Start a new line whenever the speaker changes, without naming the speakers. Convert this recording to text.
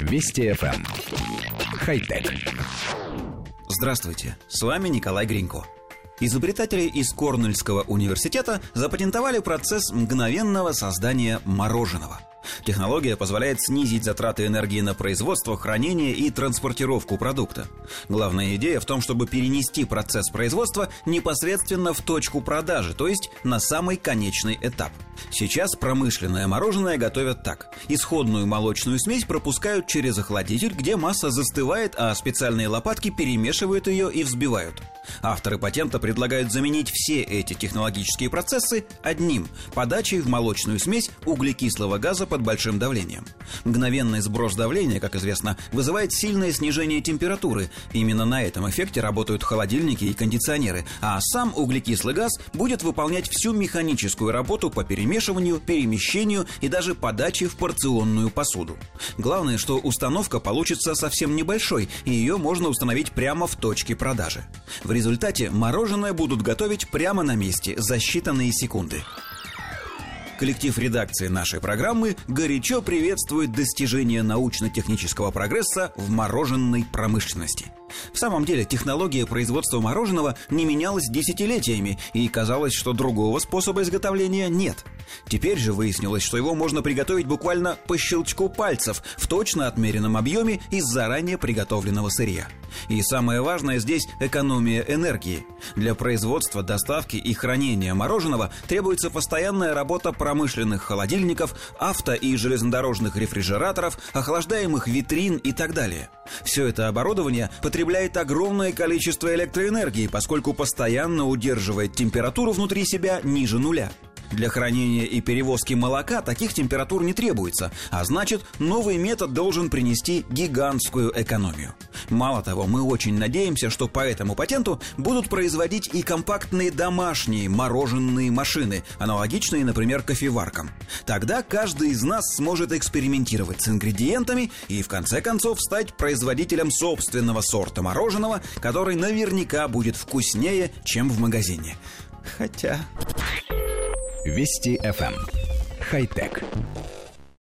Вести FM. Эм. Хай-тек.
Здравствуйте, с вами Николай Гринько. Изобретатели из Корнельского университета запатентовали процесс мгновенного создания мороженого – Технология позволяет снизить затраты энергии на производство, хранение и транспортировку продукта. Главная идея в том, чтобы перенести процесс производства непосредственно в точку продажи, то есть на самый конечный этап. Сейчас промышленное мороженое готовят так. Исходную молочную смесь пропускают через охладитель, где масса застывает, а специальные лопатки перемешивают ее и взбивают. Авторы патента предлагают заменить все эти технологические процессы одним – подачей в молочную смесь углекислого газа под большим давлением. Мгновенный сброс давления, как известно, вызывает сильное снижение температуры. Именно на этом эффекте работают холодильники и кондиционеры, а сам углекислый газ будет выполнять всю механическую работу по перемешиванию, перемещению и даже подаче в порционную посуду. Главное, что установка получится совсем небольшой, и ее можно установить прямо в точке продажи. В результате мороженое будут готовить прямо на месте за считанные секунды. Коллектив редакции нашей программы горячо приветствует достижение научно-технического прогресса в мороженой промышленности. В самом деле, технология производства мороженого не менялась десятилетиями, и казалось, что другого способа изготовления нет. Теперь же выяснилось, что его можно приготовить буквально по щелчку пальцев в точно отмеренном объеме из заранее приготовленного сырья. И самое важное здесь – экономия энергии. Для производства, доставки и хранения мороженого требуется постоянная работа промышленных холодильников, авто- и железнодорожных рефрижераторов, охлаждаемых витрин и так далее. Все это оборудование потребляет огромное количество электроэнергии, поскольку постоянно удерживает температуру внутри себя ниже нуля. Для хранения и перевозки молока таких температур не требуется, а значит, новый метод должен принести гигантскую экономию. Мало того, мы очень надеемся, что по этому патенту будут производить и компактные домашние мороженые машины, аналогичные, например, кофеваркам. Тогда каждый из нас сможет экспериментировать с ингредиентами и в конце концов стать производителем собственного сорта мороженого, который наверняка будет вкуснее, чем в магазине. Хотя...
Вести FM. Эм. Хай-тек.